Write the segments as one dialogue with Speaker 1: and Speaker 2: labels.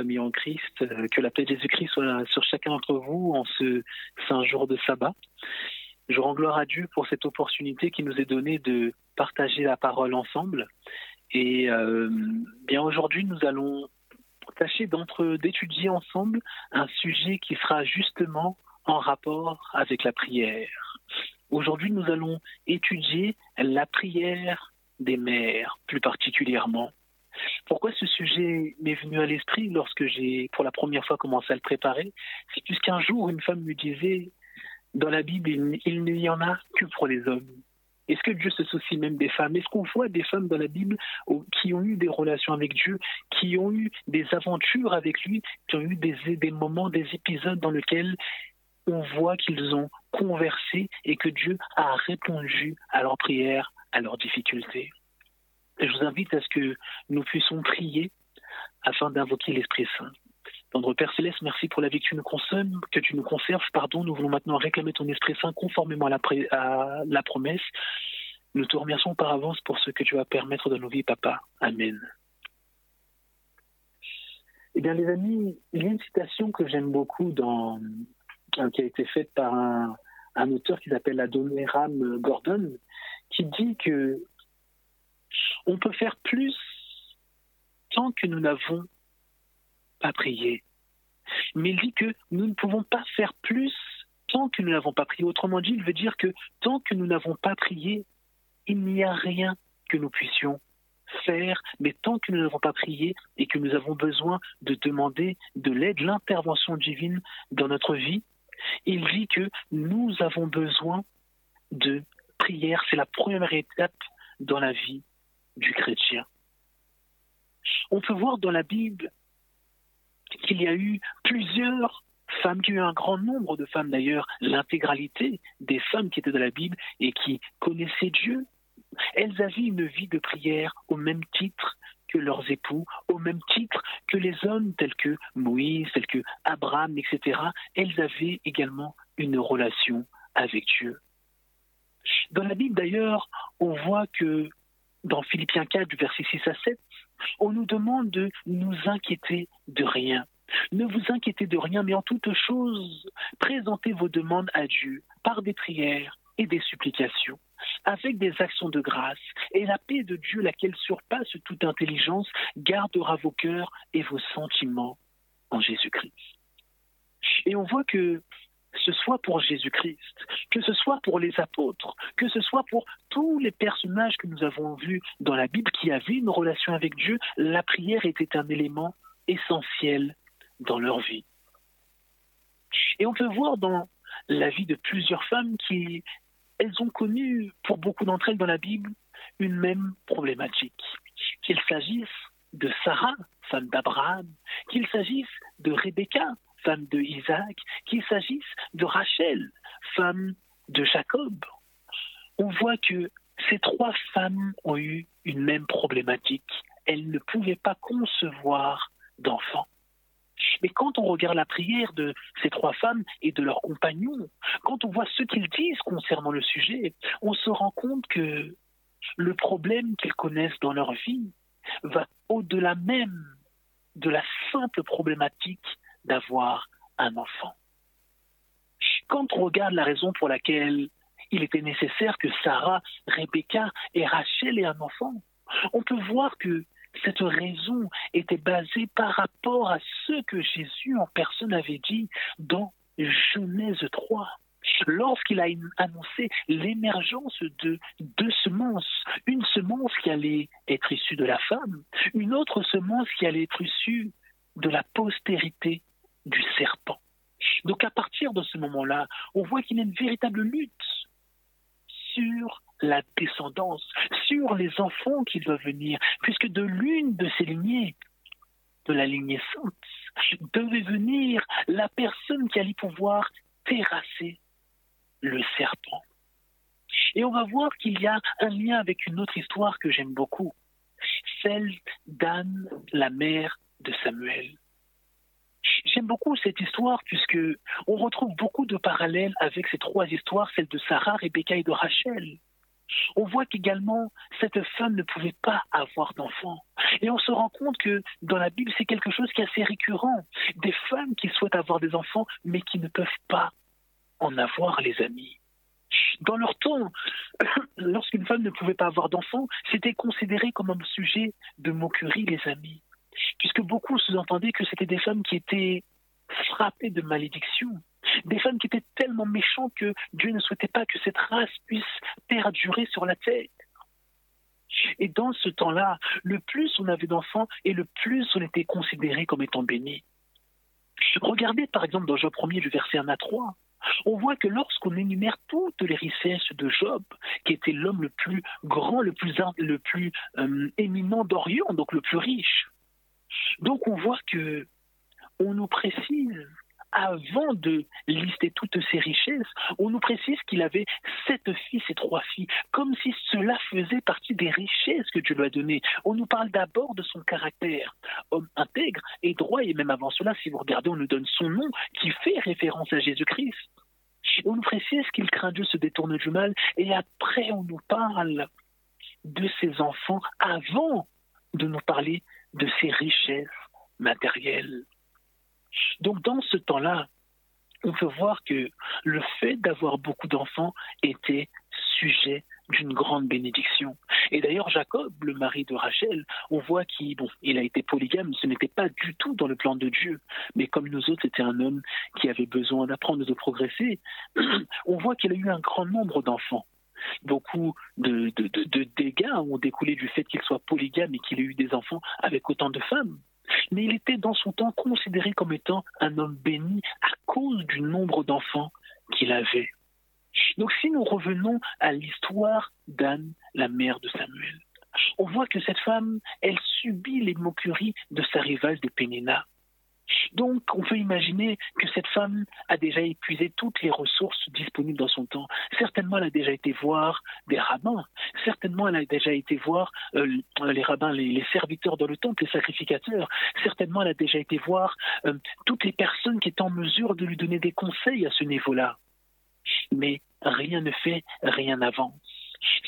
Speaker 1: famille en Christ. Euh, que la paix de Jésus-Christ soit sur chacun d'entre vous en ce saint jour de sabbat. Je rends gloire à Dieu pour cette opportunité qui nous est donnée de partager la parole ensemble. Et euh, bien aujourd'hui, nous allons tâcher d'entre d'étudier ensemble un sujet qui sera justement en rapport avec la prière. Aujourd'hui, nous allons étudier la prière des mères, plus particulièrement. Pourquoi ce sujet m'est venu à l'esprit lorsque j'ai pour la première fois commencé à le préparer? C'est puisqu'un jour, une femme me disait, dans la Bible, il, n'y en a que pour les hommes. Est-ce que Dieu se soucie même des femmes? Est-ce qu'on voit des femmes dans la Bible qui ont eu des relations avec Dieu, qui ont eu des aventures avec lui, qui ont eu des, des moments, des épisodes dans lesquels on voit qu'ils ont conversé et que Dieu a répondu à leurs prières, à leurs difficultés? Je vous invite à ce que nous puissions prier afin d'invoquer l'Esprit Saint. Tendre Père Céleste, merci pour la vie que tu nous consommes, que tu nous conserves. Pardon, nous voulons maintenant réclamer ton Esprit Saint conformément à la, promesse. Nous te remercions par avance pour ce que tu vas permettre dans nos vies, Papa. Amen. Eh bien, les amis, il y a une citation que j'aime beaucoup euh, qui a été faite par un, un auteur qui s'appelle Adoniram Gordon, qui dit que on peut faire plus tant que nous n'avons pas prié. Mais il dit que nous ne pouvons pas faire plus tant que nous n'avons pas prié. Autrement dit, il veut dire que tant que nous n'avons pas prié, il n'y a rien que nous puissions faire, mais tant que nous n'avons pas prié et que nous avons besoin de demander de l'aide, l'intervention divine dans notre vie, il dit que nous avons besoin de prière. C'est la première étape dans la vie du chrétien. On peut voir dans la Bible qu'il y a eu plusieurs femmes, qu'il y a eu un grand nombre de femmes d'ailleurs, l'intégralité des femmes qui étaient dans la Bible et qui connaissaient Dieu. Elles avaient une vie de prière au même titre que leurs époux, au même titre que les hommes tels que Moïse, tels que Abraham, etc. Elles avaient également une relation avec Dieu. Dans la Bible d'ailleurs, on voit que dans Philippiens 4, du verset 6 à 7, on nous demande de nous inquiéter de rien. Ne vous inquiétez de rien, mais en toute chose, présentez vos demandes à Dieu par des prières et des supplications, avec des actions de grâce, et la paix de Dieu, laquelle surpasse toute intelligence, gardera vos cœurs et vos sentiments en Jésus-Christ. Et on voit que ce soit pour Jésus-Christ, que ce soit pour les apôtres, que ce soit pour tous les personnages que nous avons vus dans la Bible qui avaient une relation avec Dieu, la prière était un élément essentiel dans leur vie. Et on peut voir dans la vie de plusieurs femmes qui, elles ont connu, pour beaucoup d'entre elles dans la Bible, une même problématique. Qu'il s'agisse de Sarah, femme d'Abraham, qu'il s'agisse de Rebecca, femme de Isaac, qu'il s'agisse de Rachel, femme de Jacob. On voit que ces trois femmes ont eu une même problématique. Elles ne pouvaient pas concevoir d'enfants. Mais quand on regarde la prière de ces trois femmes et de leurs compagnons, quand on voit ce qu'ils disent concernant le sujet, on se rend compte que le problème qu'ils connaissent dans leur vie va au-delà même de la simple problématique d'avoir un enfant. Quand on regarde la raison pour laquelle il était nécessaire que Sarah, Rebecca et Rachel aient un enfant, on peut voir que cette raison était basée par rapport à ce que Jésus en personne avait dit dans Genèse 3 lorsqu'il a annoncé l'émergence de deux semences, une semence qui allait être issue de la femme, une autre semence qui allait être issue de la postérité du serpent. Donc à partir de ce moment-là, on voit qu'il y a une véritable lutte sur la descendance, sur les enfants qui doivent venir, puisque de l'une de ces lignées, de la lignée sainte, devait venir la personne qui allait pouvoir terrasser le serpent. Et on va voir qu'il y a un lien avec une autre histoire que j'aime beaucoup, celle d'Anne, la mère de Samuel. J'aime beaucoup cette histoire puisque on retrouve beaucoup de parallèles avec ces trois histoires, celle de Sarah, Rebecca et de Rachel. On voit qu'également cette femme ne pouvait pas avoir d'enfant. Et on se rend compte que dans la Bible, c'est quelque chose qui est assez récurrent. Des femmes qui souhaitent avoir des enfants, mais qui ne peuvent pas en avoir, les amis. Dans leur temps, lorsqu'une femme ne pouvait pas avoir d'enfants, c'était considéré comme un sujet de moquerie, les amis. Puisque beaucoup sous-entendaient que c'était des femmes qui étaient frappées de malédiction. Des femmes qui étaient tellement méchantes que Dieu ne souhaitait pas que cette race puisse perdurer sur la terre. Et dans ce temps-là, le plus on avait d'enfants et le plus on était considéré comme étant béni. Regardez par exemple dans Job 1er, du verset 1 à 3. On voit que lorsqu'on énumère toutes les richesses de Job, qui était l'homme le plus grand, le plus, le plus euh, éminent d'Orient, donc le plus riche, donc on voit que on nous précise avant de lister toutes ces richesses, on nous précise qu'il avait sept fils et trois filles, comme si cela faisait partie des richesses que Dieu lui a données. On nous parle d'abord de son caractère, homme intègre et droit, et même avant cela, si vous regardez, on nous donne son nom qui fait référence à Jésus-Christ. On nous précise qu'il craint Dieu, se détourne du mal, et après on nous parle de ses enfants avant de nous parler de ses richesses matérielles. Donc dans ce temps-là, on peut voir que le fait d'avoir beaucoup d'enfants était sujet d'une grande bénédiction. Et d'ailleurs, Jacob, le mari de Rachel, on voit qu'il il a été polygame, ce n'était pas du tout dans le plan de Dieu. Mais comme nous autres, c'était un homme qui avait besoin d'apprendre, de progresser, on voit qu'il a eu un grand nombre d'enfants. Beaucoup de, dégâts ont découlé du fait qu'il soit polygame et qu'il ait eu des enfants avec autant de femmes mais il était dans son temps considéré comme étant un homme béni à cause du nombre d'enfants qu'il avait. Donc si nous revenons à l'histoire d'Anne, la mère de Samuel, on voit que cette femme, elle subit les moqueries de sa rivale de Pénéna. Donc, on peut imaginer que cette femme a déjà épuisé toutes les ressources disponibles dans son temps. Certainement, elle a déjà été voir des rabbins. Certainement, elle a déjà été voir euh, les rabbins, les, serviteurs dans le temple, les sacrificateurs. Certainement, elle a déjà été voir euh, toutes les personnes qui étaient en mesure de lui donner des conseils à ce niveau-là. Mais rien ne fait, rien n'avance.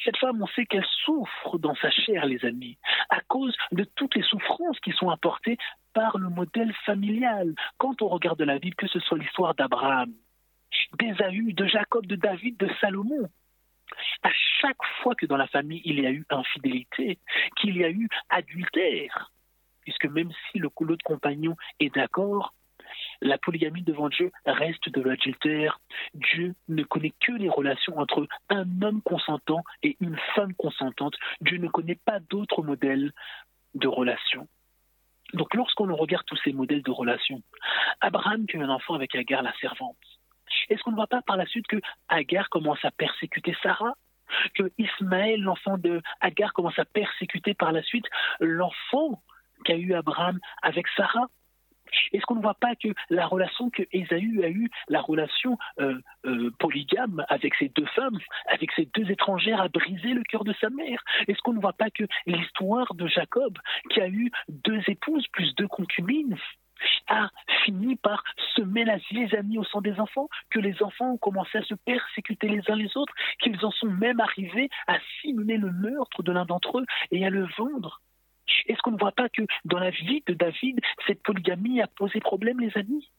Speaker 1: Cette femme, on sait qu'elle souffre dans sa chair, les amis, à cause de toutes les souffrances qui sont apportées par le modèle familial. Quand on regarde la Bible, que ce soit l'histoire d'Abraham, d'Ésaü, de Jacob, de David, de Salomon, à chaque fois que dans la famille il y a eu infidélité, qu'il y a eu adultère, puisque même si le l'autre compagnon est d'accord, la polygamie devant Dieu reste de l'adultère. Dieu ne connaît que les relations entre un homme consentant et une femme consentante. Dieu ne connaît pas d'autres modèles de relations. Donc lorsqu'on regarde tous ces modèles de relations, Abraham a un enfant avec Agar, la servante, est-ce qu'on ne voit pas par la suite que Agar commence à persécuter Sarah? Que Ismaël, l'enfant de Agar, commence à persécuter par la suite l'enfant qu'a eu Abraham avec Sarah? Est-ce qu'on ne voit pas que la relation que Ésaü a eue, la relation euh, euh, polygame avec ces deux femmes, avec ces deux étrangères, a brisé le cœur de sa mère? Est-ce qu'on ne voit pas que l'histoire de Jacob, qui a eu deux épouses plus deux concubines, a fini par semer la zizanie au sein des enfants, que les enfants ont commencé à se persécuter les uns les autres, qu'ils en sont même arrivés à simuler le meurtre de l'un d'entre eux et à le vendre? Est-ce qu'on ne voit pas que dans la vie de David, cette polygamie a posé problème, les amis?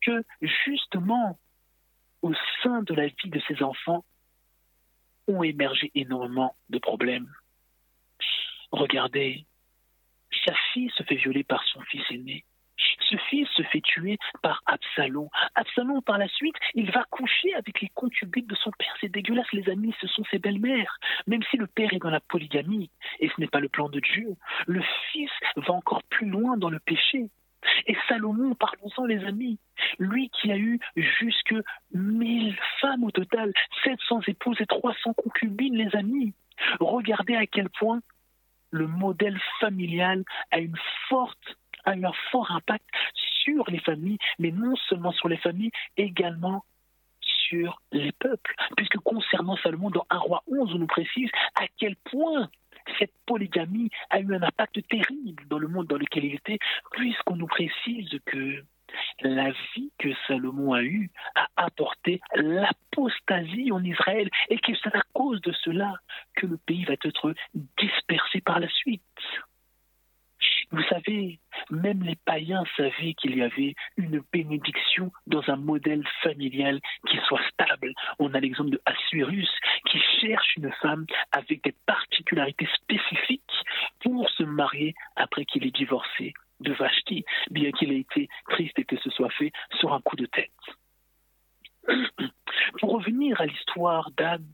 Speaker 1: Que justement, au sein de la vie de ses enfants, ont émergé énormément de problèmes. Regardez, sa fille se fait violer par son fils aîné. Ce fils se fait tuer par Absalom. Absalom, par la suite, il va coucher avec les concubines de son père. C'est dégueulasse, les amis, ce sont ses belles-mères. Même si le père est dans la polygamie, et ce n'est pas le plan de Dieu, le fils va encore plus loin dans le péché. Et Salomon, parlons-en les amis, lui qui a eu jusque 1000 femmes au total, 700 épouses et 300 concubines, les amis. Regardez à quel point le modèle familial a une forte a eu un fort impact sur les familles, mais non seulement sur les familles, également sur les peuples. Puisque concernant Salomon, dans 1 roi 11, on nous précise à quel point cette polygamie a eu un impact terrible dans le monde dans lequel il était, puisqu'on nous précise que la vie que Salomon a eue a apporté l'apostasie en Israël et que c'est à cause de cela que le pays va être dispersé par la suite. Vous savez, même les païens savaient qu'il y avait une bénédiction dans un modèle familial qui soit stable. On a l'exemple de Assuérus qui cherche une femme avec des particularités spécifiques pour se marier après qu'il ait divorcé de Vashti, bien qu'il ait été triste et que ce soit fait sur un coup de tête. Pour revenir à l'histoire d'Anne,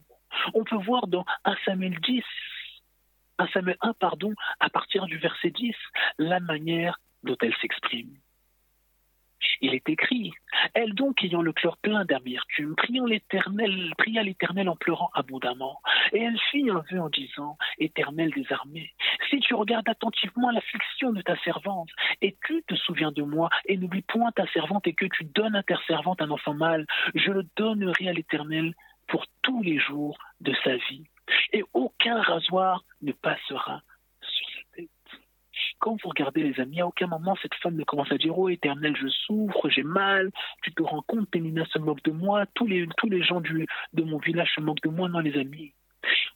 Speaker 1: on peut voir dans 1 Samuel 10 1 Samuel 1, pardon, à partir du verset 10, la manière dont elle s'exprime. Il est écrit Elle donc, ayant le cœur plein d'amertume, priant l'Éternel, pria l'Éternel en pleurant abondamment. Et elle fit un vœu en disant Éternel des armées, si tu regardes attentivement l'affliction de ta servante, et tu te souviens de moi, et n'oublie point ta servante, et que tu donnes à ta servante un enfant mâle, je le donnerai à l'Éternel pour tous les jours de sa vie et aucun rasoir ne passera sur sa tête. Quand vous regardez les amis, à aucun moment cette femme ne commence à dire Oh éternel, je souffre, j'ai mal, tu te rends compte, Pénina se moque de moi, tous les, tous les gens du, de mon village se moquent de moi, non les amis.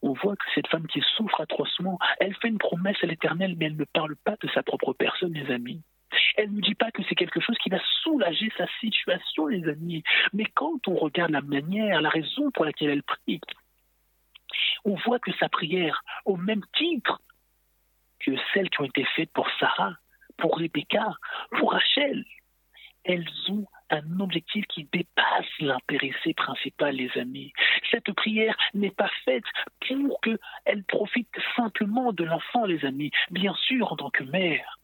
Speaker 1: On voit que cette femme qui souffre atrocement, elle fait une promesse à l'éternel, mais elle ne parle pas de sa propre personne, les amis. Elle ne dit pas que c'est quelque chose qui va soulager sa situation, les amis. Mais quand on regarde la manière, la raison pour laquelle elle prie, on voit que sa prière, au même titre que celles qui ont été faites pour Sarah, pour Rebecca, pour Rachel, elles ont un objectif qui dépasse l'intéressé principal, les amis. Cette prière n'est pas faite pour qu'elle profite simplement de l'enfant, les amis. Bien sûr, en tant que mère,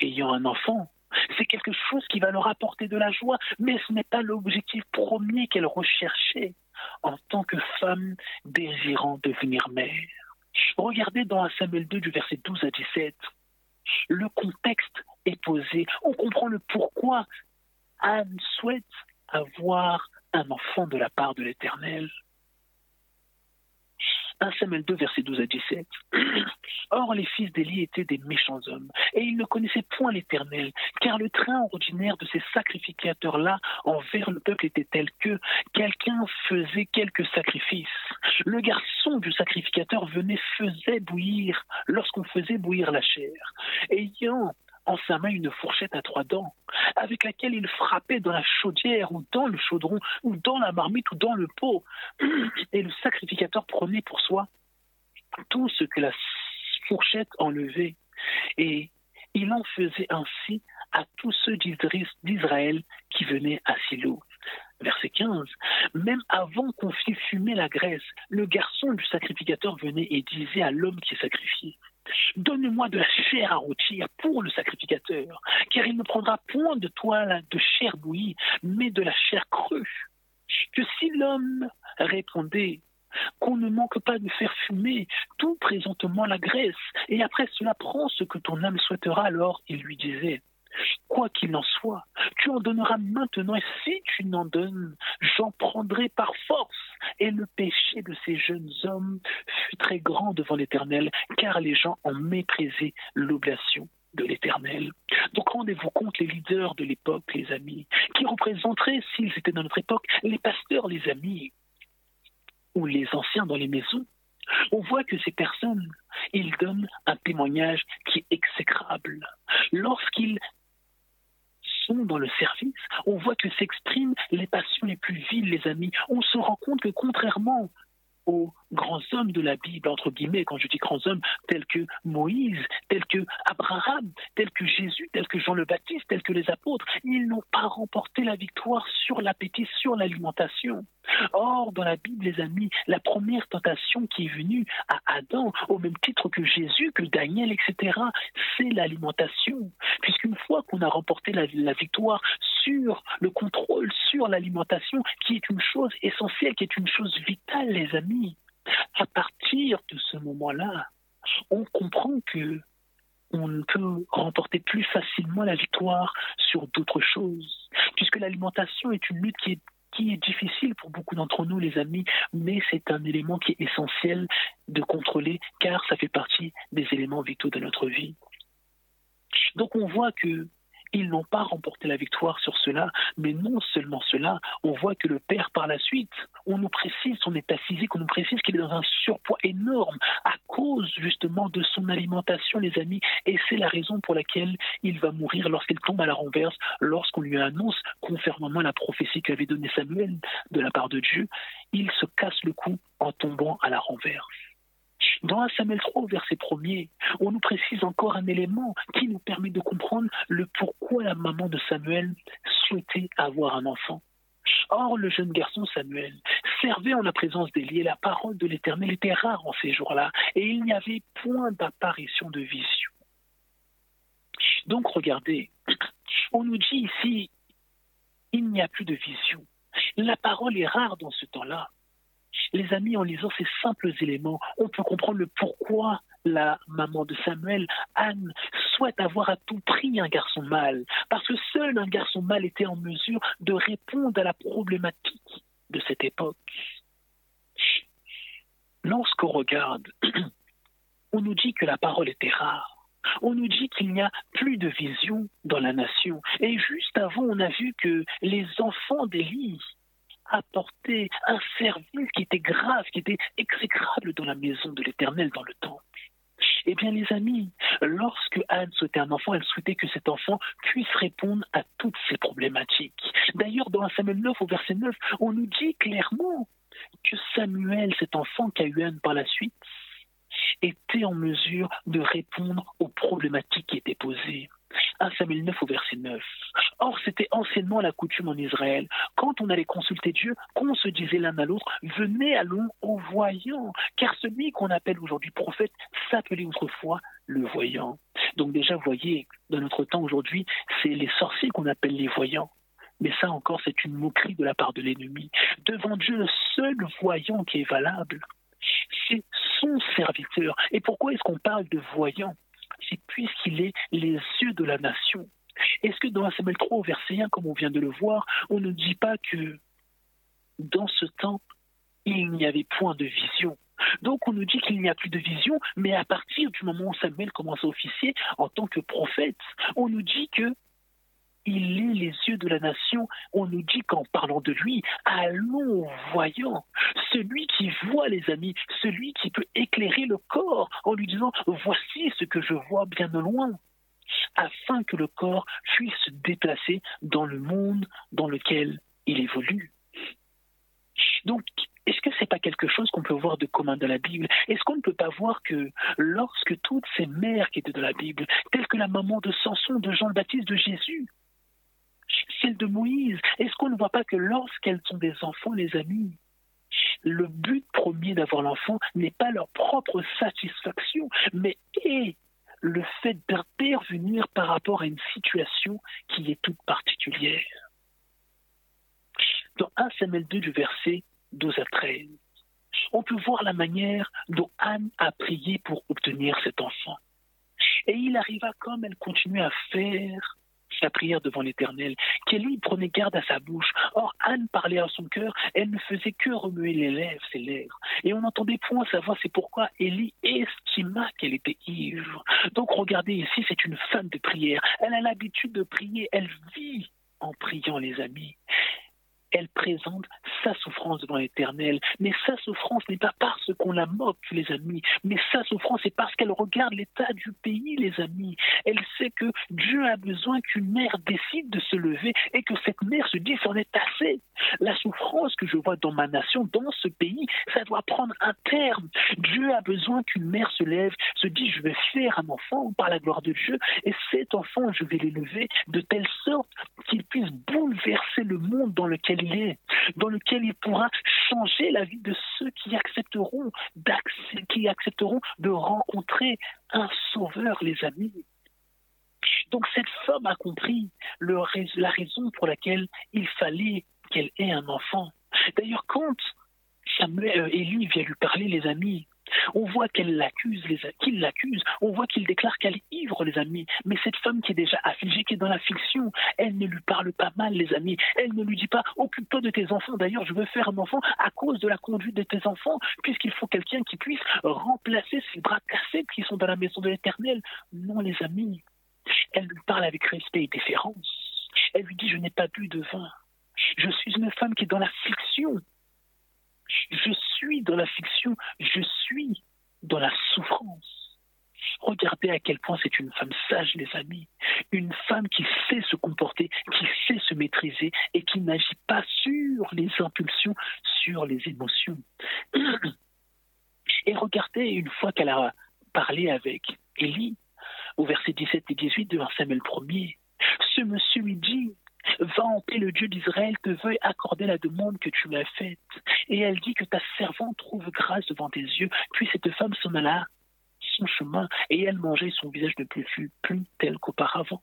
Speaker 1: ayant un enfant, c'est quelque chose qui va leur apporter de la joie, mais ce n'est pas l'objectif premier qu'elle recherchait en tant que femme désirant devenir mère. Regardez dans Samuel 2 du verset 12 à 17. Le contexte est posé. On comprend le pourquoi Anne souhaite avoir un enfant de la part de l'Éternel. 1 Samuel 2, verset 12 à 17. Or, les fils d'Élie étaient des méchants hommes, et ils ne connaissaient point l'Éternel, car le train ordinaire de ces sacrificateurs-là envers le peuple était tel que quelqu'un faisait quelques sacrifices. Le garçon du sacrificateur venait, faisait bouillir, lorsqu'on faisait bouillir la chair. Ayant sa main une fourchette à trois dents, avec laquelle il frappait dans la chaudière ou dans le chaudron ou dans la marmite ou dans le pot. Et le sacrificateur prenait pour soi tout ce que la fourchette enlevait. Et il en faisait ainsi à tous ceux d'Israël qui venaient à Silo. Verset 15. Même avant qu'on fît fumer la graisse, le garçon du sacrificateur venait et disait à l'homme qui sacrifiait Donne-moi de la chair à rôtir pour le sacrificateur, car il ne prendra point de toi de chair bouillie, mais de la chair crue. Que si l'homme répondait qu'on ne manque pas de faire fumer tout présentement la graisse, et après cela prends ce que ton âme souhaitera, alors il lui disait Quoi qu'il en soit, tu en donneras maintenant, et si tu n'en donnes, j'en prendrai par force. Et le péché de ces jeunes hommes fut très grand devant l'Éternel, car les gens ont méprisé l'oblation de l'Éternel. Donc rendez-vous compte, les leaders de l'époque, les amis, qui représenteraient, s'ils étaient dans notre époque, les pasteurs, les amis, ou les anciens dans les maisons, on voit que ces personnes, ils donnent un témoignage qui est exécrable. Lorsqu'ils dans le service, on voit que s'expriment les passions les plus viles, les amis. On se rend compte que contrairement aux grands hommes de la Bible, entre guillemets, quand je dis grands hommes, tels que Moïse, tels que Abraham, tels que Jésus, tels que Jean le Baptiste, tels que les apôtres, ils n'ont pas remporté la victoire sur l'appétit, sur l'alimentation. Or, dans la Bible, les amis, la première tentation qui est venue à Adam, au même titre que Jésus, que Daniel, etc., c'est l'alimentation. Puisqu'une fois qu'on a remporté la, la victoire sur le contrôle, sur l'alimentation, qui est une chose essentielle, qui est une chose vitale, les amis, à partir de ce moment-là, on comprend que on peut remporter plus facilement la victoire sur d'autres choses, puisque l'alimentation est une lutte qui est, qui est difficile pour beaucoup d'entre nous, les amis, mais c'est un élément qui est essentiel de contrôler, car ça fait partie des éléments vitaux de notre vie. Donc on voit que ils n'ont pas remporté la victoire sur cela, mais non seulement cela, on voit que le père par la suite, on nous précise son état physique, on nous précise qu'il est dans un surpoids énorme à cause justement de son alimentation, les amis, et c'est la raison pour laquelle il va mourir lorsqu'il tombe à la renverse, lorsqu'on lui annonce, conformément à la prophétie qu'avait donnée Samuel de la part de Dieu, il se casse le cou en tombant à la renverse. Dans 1 Samuel 3, verset 1er, on nous précise encore un élément qui nous permet de comprendre le pourquoi la maman de Samuel souhaitait avoir un enfant. Or, le jeune garçon Samuel servait en la présence d'Élie et la parole de l'Éternel était rare en ces jours-là et il n'y avait point d'apparition de vision. Donc, regardez, on nous dit ici, il n'y a plus de vision. La parole est rare dans ce temps-là. Les amis, en lisant ces simples éléments, on peut comprendre le pourquoi la maman de Samuel, Anne, souhaite avoir à tout prix un garçon mâle, parce que seul un garçon mâle était en mesure de répondre à la problématique de cette époque. Lorsqu'on regarde, on nous dit que la parole était rare. On nous dit qu'il n'y a plus de vision dans la nation. Et juste avant, on a vu que les enfants d'Élie apporter un service qui était grave, qui était exécrable dans la maison de l'Éternel, dans le temple. Eh bien, les amis, lorsque Anne souhaitait un enfant, elle souhaitait que cet enfant puisse répondre à toutes ces problématiques. D'ailleurs, dans Samuel 9, au verset 9, on nous dit clairement que Samuel, cet enfant qu'a eu Anne par la suite, était en mesure de répondre aux problématiques qui étaient posées. 1 Samuel 9 au verset 9. Or, c'était anciennement la coutume en Israël. Quand on allait consulter Dieu, qu'on se disait l'un à l'autre, venez allons au voyant, car celui qu'on appelle aujourd'hui prophète s'appelait autrefois le voyant. Donc déjà, vous voyez, dans notre temps aujourd'hui, c'est les sorciers qu'on appelle les voyants. Mais ça encore, c'est une moquerie de la part de l'ennemi. Devant Dieu, le seul voyant qui est valable, c'est son serviteur. Et pourquoi est-ce qu'on parle de voyant? C'est puisqu'il est les yeux de la nation. Est-ce que dans Samuel 3, au verset 1, comme on vient de le voir, on ne dit pas que dans ce temps, il n'y avait point de vision? Donc on nous dit qu'il n'y a plus de vision, mais à partir du moment où Samuel commence à officier en tant que prophète, on nous dit que il est les yeux de la nation. On nous dit qu'en parlant de lui, allons voyant. Celui qui voit les amis, celui qui peut éclairer le corps en lui disant voici ce que je vois bien de loin afin que le corps puisse se déplacer dans le monde dans lequel il évolue. Donc, est-ce que ce n'est pas quelque chose qu'on peut voir de commun dans la Bible? Est-ce qu'on ne peut pas voir que lorsque toutes ces mères qui étaient dans la Bible, telles que la maman de Samson, de Jean le Baptiste, de Jésus, celle de Moïse, est-ce qu'on ne voit pas que lorsqu'elles sont des enfants, les amis, le but premier d'avoir l'enfant n'est pas leur propre satisfaction, mais est le fait d'intervenir par rapport à une situation qui est toute particulière. Dans 1 Samuel 2 du verset 12 à 13, on peut voir la manière dont Anne a prié pour obtenir cet enfant. Et il arriva comme elle continuait à faire sa prière devant l'Éternel, qu'Élie prenait garde à sa bouche. Or, Anne parlait à son cœur, elle ne faisait que remuer les lèvres, ses lèvres. Et on n'entendait point sa voix, c'est pourquoi Élie estima qu'elle était ivre. Donc, regardez ici, c'est une femme de prière. Elle a l'habitude de prier, elle vit en priant, les amis elle présente sa souffrance devant l'Éternel. Mais sa souffrance n'est pas parce qu'on la moque, les amis, mais sa souffrance est parce qu'elle regarde l'état du pays, les amis. Elle sait que Dieu a besoin qu'une mère décide de se lever et que cette mère se dise c'en est assez. La souffrance que je vois dans ma nation, dans ce pays, ça doit prendre un terme. Dieu a besoin qu'une mère se lève, se dise je vais faire un enfant par la gloire de Dieu et cet enfant, je vais l'élever de telle sorte qu'il puisse bouleverser le monde dans lequel dans lequel il pourra changer la vie de ceux qui accepteront, qui accepteront de rencontrer un sauveur, les amis. Donc cette femme a compris la raison pour laquelle il fallait qu'elle ait un enfant. D'ailleurs, quand Samuel, euh, Élie vient lui parler, les amis, on voit qu'elle l'accuse, qu'il l'accuse. On voit qu'il déclare qu'elle est ivre, les amis. Mais cette femme qui est déjà affligée, qui est dans la fiction, elle ne lui parle pas mal, les amis. Elle ne lui dit pas occupe-toi de tes enfants. D'ailleurs, je veux faire un enfant à cause de la conduite de tes enfants, puisqu'il faut quelqu'un qui puisse remplacer ces bras cassés qui sont dans la maison de l'Éternel. Non, les amis. Elle lui parle avec respect et déférence. Elle lui dit, je n'ai pas bu de vin. Je suis une femme qui est dans la fiction. Je suis dans la fiction. Je suis dans la souffrance. Regardez à quel point c'est une femme sage, les amis. Une femme qui sait se comporter, qui sait se maîtriser et qui n'agit pas sur les impulsions, sur les émotions. Et regardez, une fois qu'elle a parlé avec Élie, au verset 17 et 18 de Samuel 1er, ce monsieur lui dit Va en paix, le Dieu d'Israël te veut accorder la demande que tu m'as faite. Et elle dit que ta servante trouve grâce devant tes yeux. Puis cette femme s'en alla son chemin et elle mangeait son visage ne plus fut plus tel qu'auparavant.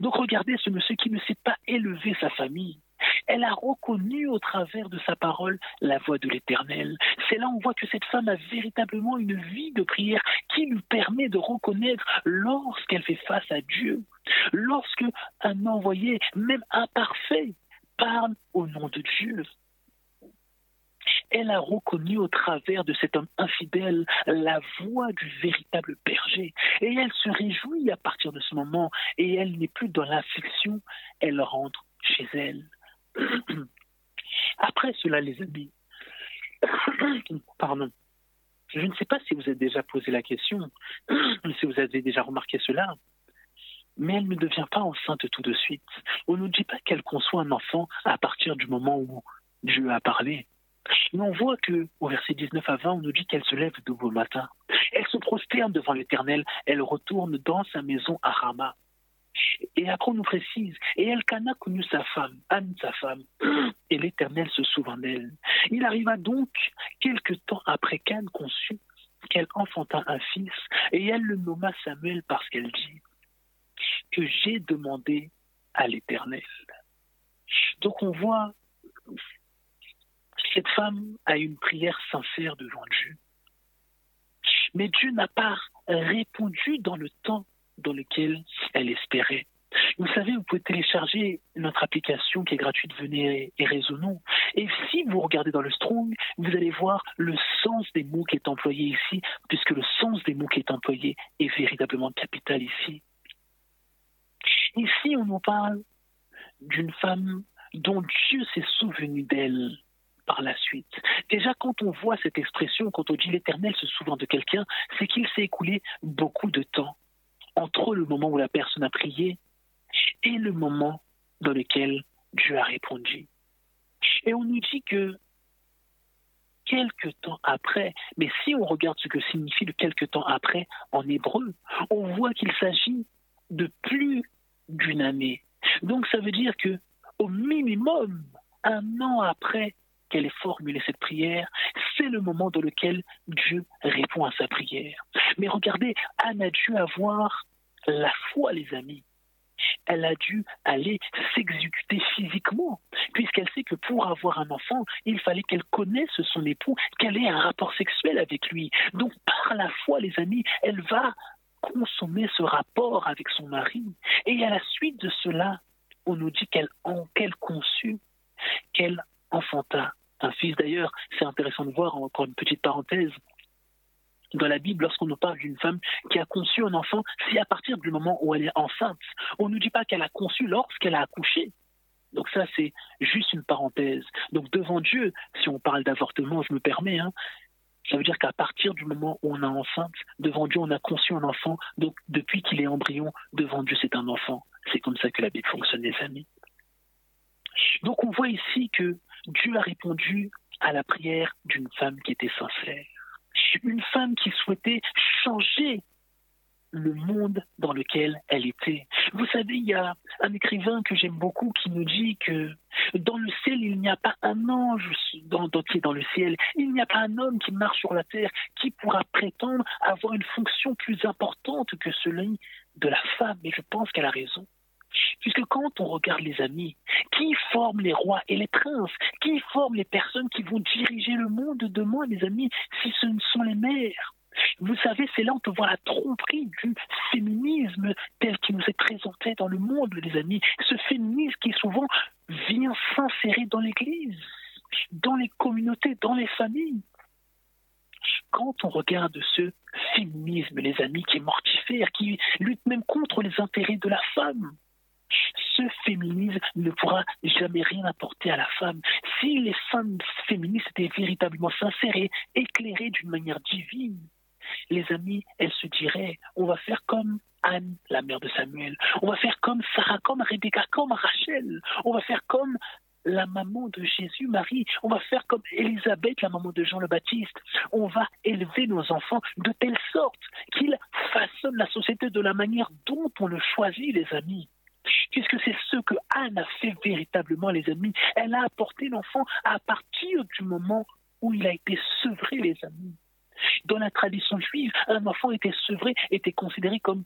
Speaker 1: Donc regardez ce monsieur qui ne sait pas élever sa famille. Elle a reconnu au travers de sa parole la voix de l'Éternel. C'est là on voit que cette femme a véritablement une vie de prière qui lui permet de reconnaître lorsqu'elle fait face à Dieu, lorsque un envoyé, même imparfait, parle au nom de Dieu elle a reconnu au travers de cet homme infidèle la voix du véritable berger. Et elle se réjouit à partir de ce moment. Et elle n'est plus dans l'affliction, elle rentre chez elle. Après cela, les amis, pardon, je ne sais pas si vous avez déjà posé la question, si vous avez déjà remarqué cela, mais elle ne devient pas enceinte tout de suite. On ne dit pas qu'elle conçoit un enfant à partir du moment où Dieu a parlé. Mais on voit que, au verset 19 à 20, on nous dit qu'elle se lève de beau matin. Elle se prosterne devant l'Éternel. Elle retourne dans sa maison à Rama. Et après, on nous précise, et Elkana connut sa femme, Anne sa femme, et l'Éternel se souvint d'elle. Il arriva donc, quelque temps après qu'Anne conçut, qu'elle enfanta un fils, et elle le nomma Samuel parce qu'elle dit que j'ai demandé à l'Éternel. Donc on voit cette femme a une prière sincère devant Dieu. Mais Dieu n'a pas répondu dans le temps dans lequel elle espérait. Vous savez, vous pouvez télécharger notre application qui est gratuite, venez et raisonnons. Et si vous regardez dans le Strong, vous allez voir le sens des mots qui est employé ici, puisque le sens des mots qui est employé est véritablement capital ici. Ici, on nous parle d'une femme dont Dieu s'est souvenu d'elle par la suite. Déjà, quand on voit cette expression, quand on dit l'Éternel se souvient de quelqu'un, c'est qu'il s'est écoulé beaucoup de temps entre le moment où la personne a prié et le moment dans lequel Dieu a répondu. Et on nous dit que quelques temps après, mais si on regarde ce que signifie le quelque temps après en hébreu, on voit qu'il s'agit de plus d'une année. Donc ça veut dire que au minimum un an après qu'elle ait formulé cette prière, c'est le moment dans lequel Dieu répond à sa prière. Mais regardez, Anne a dû avoir la foi, les amis. Elle a dû aller s'exécuter physiquement, puisqu'elle sait que pour avoir un enfant, il fallait qu'elle connaisse son époux, qu'elle ait un rapport sexuel avec lui. Donc par la foi, les amis, elle va consommer ce rapport avec son mari. Et à la suite de cela, on nous dit qu'elle qu'elle conçut, qu'elle enfanta un fils. D'ailleurs, c'est intéressant de voir, encore une petite parenthèse, dans la Bible, lorsqu'on nous parle d'une femme qui a conçu un enfant, c'est à partir du moment où elle est enceinte. On ne nous dit pas qu'elle a conçu lorsqu'elle a accouché. Donc ça, c'est juste une parenthèse. Donc devant Dieu, si on parle d'avortement, je me permets, hein, ça veut dire qu'à partir du moment où on est enceinte, devant Dieu, on a conçu un enfant. Donc depuis qu'il est embryon, devant Dieu, c'est un enfant. C'est comme ça que la Bible fonctionne, les amis. Donc on voit ici que Dieu a répondu à la prière d'une femme qui était sincère, une femme qui souhaitait changer le monde dans lequel elle était. Vous savez, il y a un écrivain que j'aime beaucoup qui nous dit que dans le ciel, il n'y a pas un ange dans, qui est dans le ciel, il n'y a pas un homme qui marche sur la terre qui pourra prétendre avoir une fonction plus importante que celui de la femme. Et je pense qu'elle a raison. Puisque quand on regarde les amis, qui forment les rois et les princes, qui forment les personnes qui vont diriger le monde demain, les amis, si ce ne sont les mères? Vous savez, c'est là où on peut voir la tromperie du féminisme tel qu'il nous est présenté dans le monde, les amis. Ce féminisme qui souvent vient s'insérer dans l'Église, dans les communautés, dans les familles. Quand on regarde ce féminisme, les amis, qui est mortifère, qui lutte même contre les intérêts de la femme. Ce féminisme ne pourra jamais rien apporter à la femme. Si les femmes féministes étaient véritablement sincères et éclairées d'une manière divine, les amis, elles se diraient, on va faire comme Anne, la mère de Samuel, on va faire comme Sarah, comme Rebecca, comme Rachel, on va faire comme la maman de Jésus, Marie. On va faire comme Élisabeth, la maman de Jean le Baptiste. On va élever nos enfants de telle sorte qu'ils façonnent la société de la manière dont on le choisit, les amis. Puisque c'est ce que Anne a fait véritablement, les amis? Elle a apporté l'enfant à partir du moment où il a été sevré, les amis. Dans la tradition juive, un enfant était sevré, était considéré comme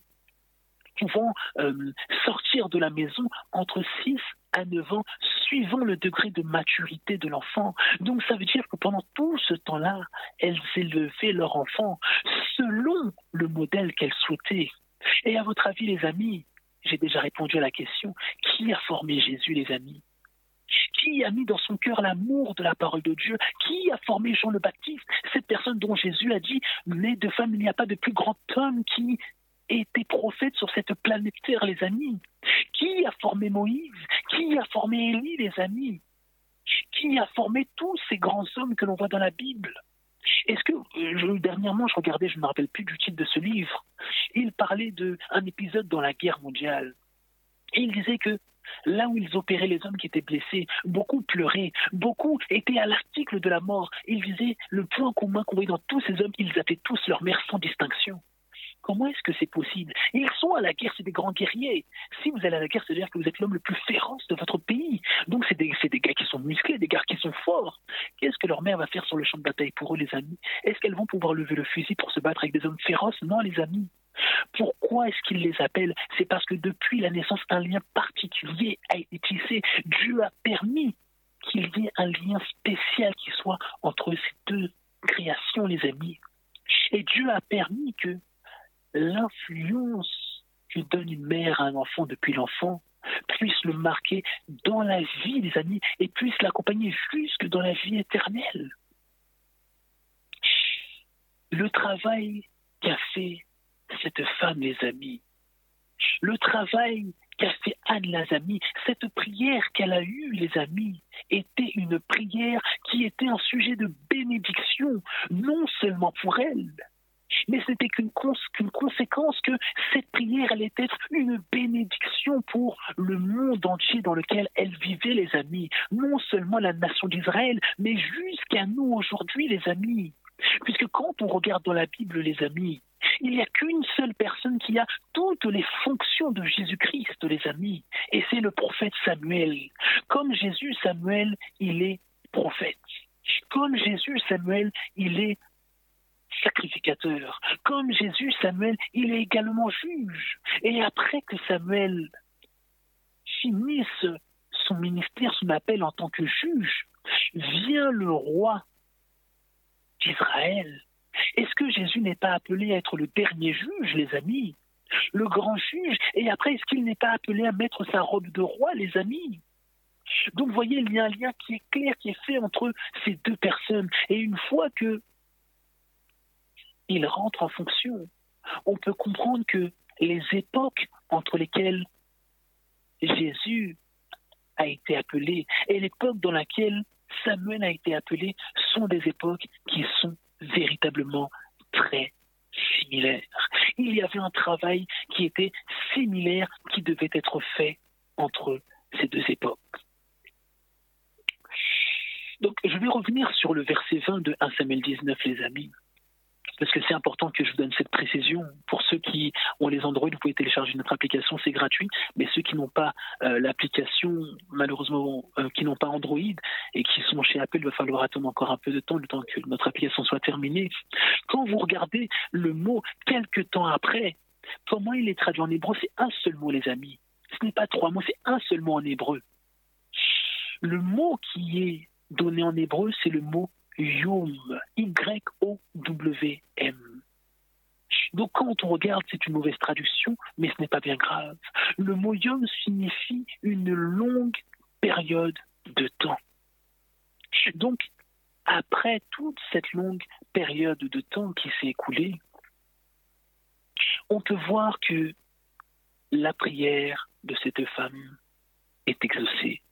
Speaker 1: pouvant euh, sortir de la maison entre 6 à 9 ans, suivant le degré de maturité de l'enfant. Donc ça veut dire que pendant tout ce temps-là, elles élevaient leur enfant selon le modèle qu'elles souhaitaient. Et à votre avis, les amis, j'ai déjà répondu à la question, qui a formé Jésus, les amis? Qui a mis dans son cœur l'amour de la parole de Dieu? Qui a formé Jean le Baptiste? Cette personne dont Jésus a dit, né de femme, il n'y a pas de plus grand homme qui était prophète sur cette planète Terre, les amis. Qui a formé Moïse? Qui a formé Élie, les amis? Qui a formé tous ces grands hommes que l'on voit dans la Bible? Est-ce que euh, dernièrement je regardais, je ne me rappelle plus du titre de ce livre, il parlait d'un épisode dans la guerre mondiale. Et il disait que là où ils opéraient les hommes qui étaient blessés, beaucoup pleuraient, beaucoup étaient à l'article de la mort. Il disait le point commun qu'on voyait dans tous ces hommes, ils avaient tous leur mère sans distinction. Comment est-ce que c'est possible? Ils sont à la guerre, c'est des grands guerriers. Si vous allez à la guerre, c'est-à-dire que vous êtes l'homme le plus féroce de votre pays. Donc c'est des, des, gars qui sont musclés, des gars qui sont forts. Qu'est-ce que leur mère va faire sur le champ de bataille pour eux, les amis? Est-ce qu'elles vont pouvoir lever le fusil pour se battre avec des hommes féroces? Non, les amis. Pourquoi est-ce qu'ils les appellent C'est parce que depuis la naissance, un lien particulier a été tissé. Dieu a permis qu'il y ait un lien spécial qui soit entre ces deux créations, les amis. Et Dieu a permis que l'influence que donne une mère à un enfant depuis l'enfant puisse le marquer dans la vie des amis et puisse l'accompagner jusque dans la vie éternelle. Le travail qu'a fait cette femme, les amis, le travail qu'a fait Anne, les amis, cette prière qu'elle a eue, les amis, était une prière qui était un sujet de bénédiction, non seulement pour elle, mais c'était qu'une conséquence que cette prière allait être une bénédiction pour le monde entier dans lequel elle vivait, les amis. Non seulement la nation d'Israël, mais jusqu'à nous aujourd'hui, les amis. Puisque quand on regarde dans la Bible, les amis, il n'y a qu'une seule personne qui a toutes les fonctions de Jésus-Christ, les amis, et c'est le prophète Samuel. Comme Jésus, Samuel, il est prophète. Comme Jésus, Samuel, il est sacrificateur. Comme Jésus, Samuel, il est également juge. Et après que Samuel finisse son ministère, son appel en tant que juge, vient le roi d'Israël. Est-ce que Jésus n'est pas appelé à être le dernier juge, les amis? Le grand juge Et après, est-ce qu'il n'est pas appelé à mettre sa robe de roi, les amis? Donc, voyez, il y a un lien qui est clair, qui est fait entre ces deux personnes. Et une fois que il rentre en fonction. On peut comprendre que les époques entre lesquelles Jésus a été appelé et l'époque dans laquelle Samuel a été appelé sont des époques qui sont véritablement très similaires. Il y avait un travail qui était similaire qui devait être fait entre ces deux époques. Donc je vais revenir sur le verset 20 de 1 Samuel 19, les amis parce que c'est important que je vous donne cette précision. Pour ceux qui ont les Android, vous pouvez télécharger notre application, c'est gratuit. Mais ceux qui n'ont pas euh, l'application, malheureusement, euh, qui n'ont pas Android et qui sont chez Apple, il va falloir attendre encore un peu de temps, le temps que notre application soit terminée. Quand vous regardez le mot quelques temps après, comment il est traduit en hébreu C'est un seul mot, les amis. Ce n'est pas trois mots, c'est un seul mot en hébreu. Le mot qui est donné en hébreu, c'est le mot Yom, Y-O-W-M. Donc quand on regarde, c'est une mauvaise traduction, mais ce n'est pas bien grave. Le mot Yom signifie une longue période de temps. Donc, après toute cette longue période de temps qui s'est écoulée, on peut voir que la prière de cette femme est exaucée.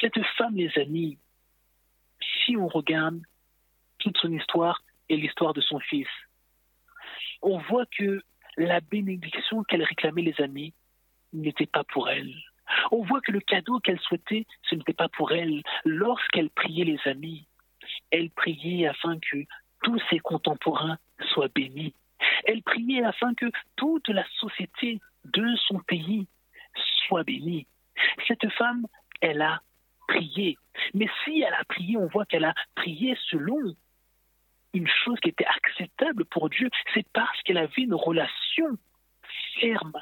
Speaker 1: Cette femme, les amis, si on regarde toute son histoire et l'histoire de son fils, on voit que la bénédiction qu'elle réclamait, les amis, n'était pas pour elle. On voit que le cadeau qu'elle souhaitait, ce n'était pas pour elle. Lorsqu'elle priait les amis, elle priait afin que tous ses contemporains soient bénis. Elle priait afin que toute la société de son pays soit bénie. Cette femme, elle a Mais si elle a prié, on voit qu'elle a prié selon une chose qui était acceptable pour Dieu. C'est parce qu'elle avait une relation ferme,